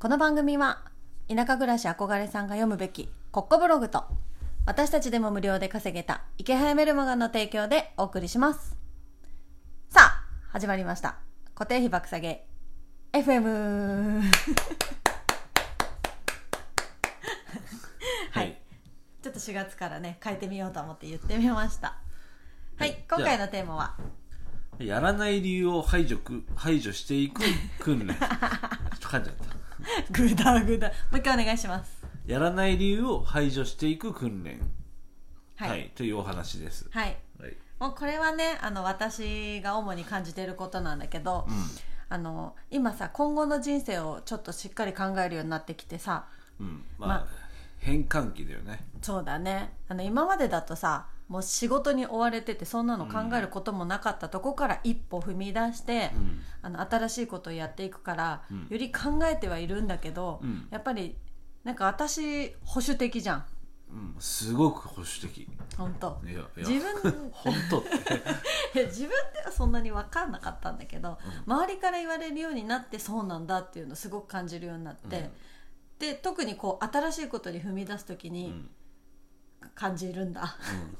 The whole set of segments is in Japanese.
この番組は田舎暮らし憧れさんが読むべきコッコブログと私たちでも無料で稼げた池早メルマガの提供でお送りします。さあ始まりました。固定費爆下げ。FM はい、ちょっと4月からね変えてみようと思って言ってみました。はい、はい。今回のテーマは？やらない理由を排除く排除していく訓練。ちょっと噛んじゃった グダグダもう一回お願いします。やらない理由を排除していく訓練。ははい。い、というお話です。はい。はい、もうこれはねあの私が主に感じていることなんだけど、あの今さ今後の人生をちょっとしっかり考えるようになってきてさ。うん。うんまあ、ま変換期だよね。そうだね。あの今までだとさもう仕事に追われててそんなの考えることもなかったとこから一歩踏み出して、うん。あの新しいことをやっていくから、うん。より考えてはいるんだけど、うん。やっぱりなんか私保守的じゃん。うん。すごく保守的。い本当。やいや。自分 本当自分ではそんなに分かんなかったんだけど、周りから言われるようになってそうなんだっていうのをすごく感じるようになって、で特にこう新しいことに踏み出す時にうん感じるんだ、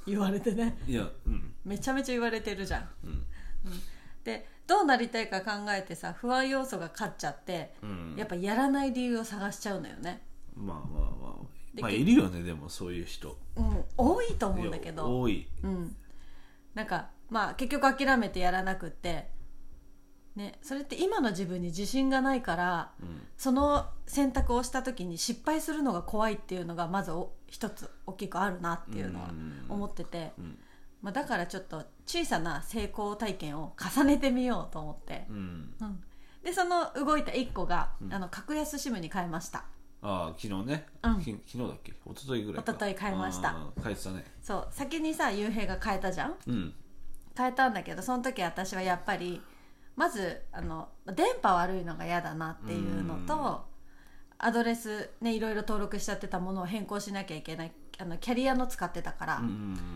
言われてね。いやうん。めちゃめちゃ言われてるじゃん。うん。でどうなりたいか考えてさ不安要素が勝っちゃって、うん。やっぱやらない理由を探しちゃうのよね。まあまあまあ。でまあいるよねでもそういう人。うん、多いと思うんだけど。多い。うん、なんかまあ結局諦めてやらなくって、ね、それって今の自分に自信がないからうん。その選択をした時に失敗するのが怖いっていうのがまずお一つ大きくあるなっていうのはうん。思ってて、うん。まあ、だからちょっと小さな成功体験を重ねてみようと思って。う、ん。うん、でその動いた1個が、うん。あの格安シムに変えました。ああ昨日ね、うん。き昨日だっけ？一昨日ぐらいか。一昨日買いました。変えてたね。そう。先にさ雄平が変えたじゃん？うん。変えたんだけどその時私はやっぱりまずあの電波悪いのが嫌だなっていうのと、うん。アドレスねいろいろ登録しちゃってたものを変更しなきゃいけないあのキャリアの使ってたから、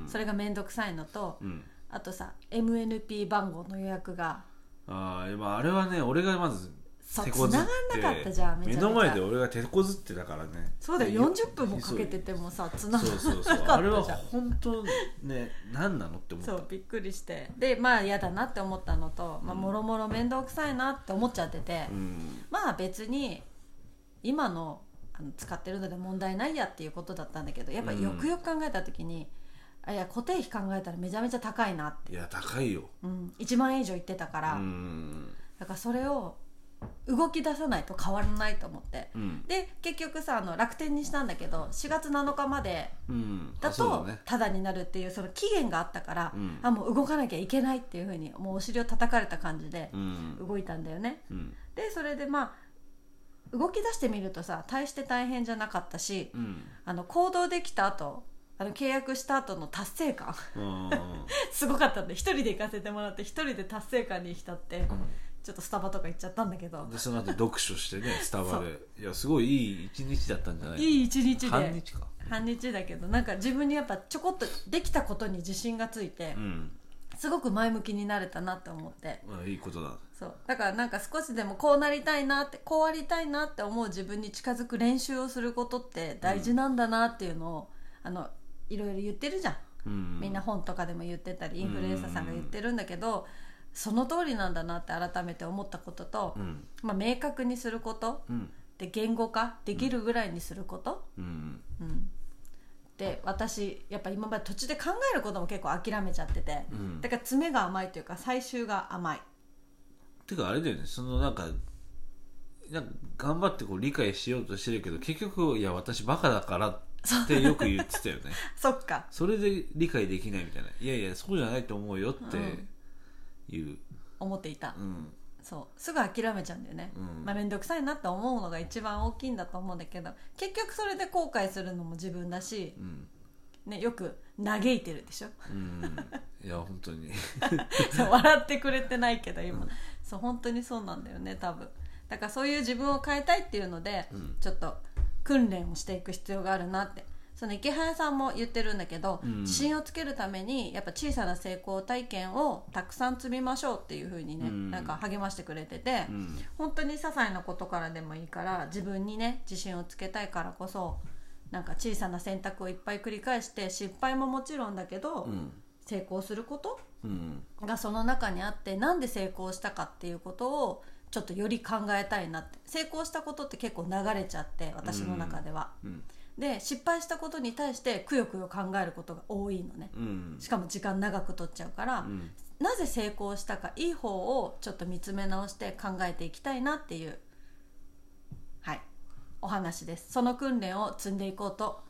それが面倒くさいのと、うん。あとさ MNP 番号の予約が。あああれはね俺がまずそう手こずって繋がんなかったじゃんめちゃめちゃ。目の前で俺が手こずってたからね。そうだよで40分もかけててもさつながそうそうそう。なかあれはったじゃん本当ね何なのって思った。そうびっくりして。でまあ嫌だなって思ったのと、まあ、もろもろ面倒くさいなって思っちゃってて、うん。まあ別に今のあの使ってるので問題ないやっていうことだったんだけどやっぱりよくよく考えた時に、あいや固定費考えたらめちゃめちゃ高いなって、いや高いよ。うん、1万円以上いってたから、うん。だからそれを動き出さないと変わらないと思って。うん。で結局さあの楽天にしたんだけど4月7日までうん。だとタダになるっていうその期限があったから、うん。あもう動かなきゃいけないっていうふうにもうお尻を叩かれた感じでうん。動いたんだよね、うん。でそれでまあ動き出してみるとさ大して大変じゃなかったし、うん。あの行動できた後あの契約した後の達成感。うん。すごかったんで一人で行かせてもらって一人で達成感に浸ってちょっとスタバとか行っちゃったんだけど。でその後読書してね スタバで。いやすごいいい一日だったんじゃないいい一日で。半日か。半日だけどなんか自分にやっぱちょこっとできたことに自信がついてうん。すごく前向きになれたなって思って。まあいいことだ。そう。だからなんか少しでもこうなりたいなってこうありたいなって思う自分に近づく練習をすることって大事なんだなっていうのを、あのいろいろ言ってるじゃん、うん。みんな本とかでも言ってたりインフルエンサーさんが言ってるんだけど、その通りなんだなって改めて思ったことと、うん。まあ、明確にすることうん。で言語化できるぐらいにすること、うん。うんで私やっぱ今まで途中で考えることも結構諦めちゃってて、うん。だから詰めが甘いというか最終が甘い。てかあれだよね。そのなんかなんか頑張ってこう理解しようとしてるけど結局いや私バカだからってよく言ってたよね。そっか。それで理解できないみたいな。いやいやそうじゃないと思うよっていう。思っていた、うん。そう。すぐ諦めちゃうんだよね、うん。まあ面倒くさいなって思うのが一番大きいんだと思うんだけど結局それで後悔するのも自分だしう、ん。ね、よく嘆いてるでしょ。うん。いや本当に。そう笑ってくれてないけど今、そう本当にそうなんだよね多分。だからそういう自分を変えたいっていうので、うん。ちょっと訓練をしていく必要があるなってそその池早さんも言ってるんだけど、うん。自信をつけるためにやっぱ小さな成功体験をたくさん積みましょうっていう風にね、うん。なんか励ましてくれてて、うん。本当に些細なことからでもいいから自分にね自信をつけたいからこそなんか小さな選択をいっぱい繰り返して失敗ももちろんだけど、うん。成功することうん。がその中にあってなんで成功したかっていうことをちょっとより考えたいなって。成功したことって結構流れちゃって私の中では、うんで失敗したことに対してくよくよ考えることが多いのね。うん。しかも時間長く取っちゃうから、うん。なぜ成功したかいい方をちょっと見つめ直して考えていきたいなっていうはい。お話です。その訓練を積んでいこうと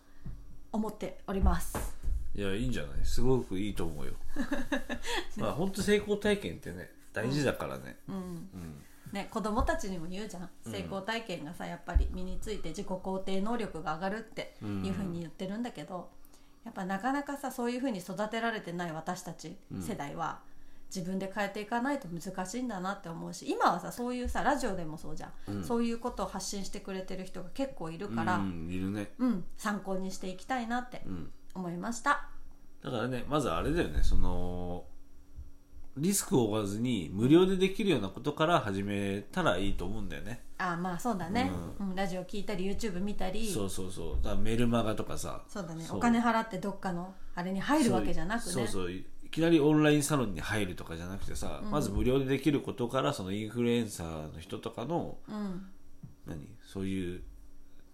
思っております。いやいいんじゃない？すごくいいと思うよ。まあ本当成功体験ってね大事だからね。うん。うんね、子供たちにも言うじゃん。成功体験がさやっぱり身について自己肯定能力が上がるっていうふうに言ってるんだけど、やっぱなかなかさそういうふうに育てられてない私たち世代は、自分で変えていかないと難しいんだなって思うし今はさそういうさラジオでもそうじゃん、うん。そういうことを発信してくれてる人が結構いるから、ううんんいるね。参考にしていきたいなってうん。思いました。だからねまずあれだよねそのリスクを負わずに無料でできるようなことから始めたらいいと思うんだよね。あまあそうだね、うん。ラジオ聞いたり YouTube 見たり。そうそうそう。だメルマガとかさ。そうだね。お金払ってどっかのあれに入るわけじゃなくね。そうそう。いきなりオンラインサロンに入るとかじゃなくてさ、まず無料でできることからそのインフルエンサーの人とかのうん。何？そういう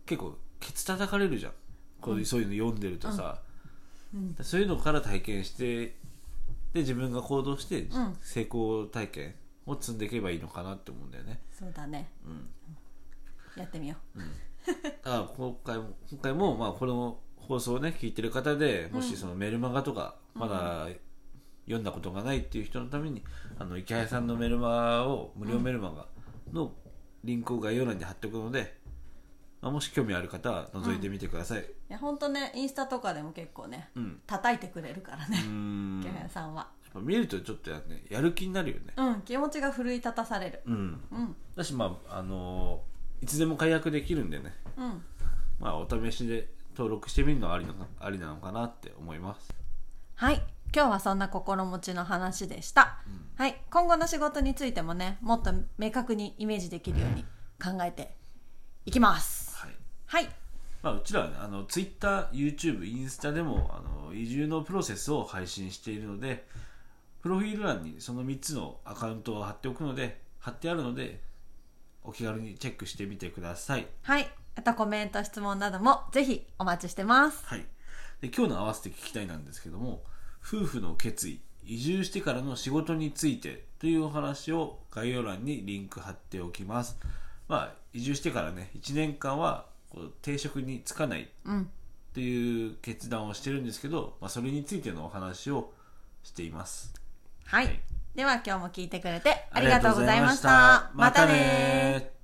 結構ケツ叩かれるじゃん。こういう、そういうの読んでるとさ、そういうのから体験してで自分が行動してん。成功体験を積んでいけばいいのかなって思うんだよね、そうだね、やってみよう、だから 今回も今回もまあこの放送をね聞いてる方でもしそのメルマガとかまだ読んだことがないっていう人のために、あの池谷さんのメルマガを無料メルマガのリンクを概要欄に貼っておくので、まあ、もし興味ある方は覗いてみてください、いや本当ねインスタとかでも結構ね、うん。叩いてくれるからね。うーん。池やっ谷さんは。ぱ見るとちょっとや,、ね、やる気になるよね。うん気持ちが奮い立たされる。うん。うん。だしまああのーいつでも解約できるんでね。うん。まあお試しで登録してみるのはありのかありなのかなって思います。はい。今日はそんな心持ちの話でした、はい。今後の仕事についてもねもっと明確にイメージできるように考えていきますはいはいまあ、うちらはね、あの、ツイッター、YouTube、インスタでも、あの、移住のプロセスを配信しているので、プロフィール欄にその3つのアカウントを貼っておくので、貼ってあるので、お気軽にチェックしてみてください。はいあとコメント質問などもぜひお待ちしてますはい。で、今日の合わせて聞きたいなんですけども、夫婦の決意、移住してからの仕事についてというお話を概要欄にリンク貼っておきます。まあ、移住してからね、1年間はこう定職に就かないうんっていう決断をしてるんですけど、まあ、それについてのお話をしています。はい、はい。では今日も聞いてくれてありがとうございました。また。ね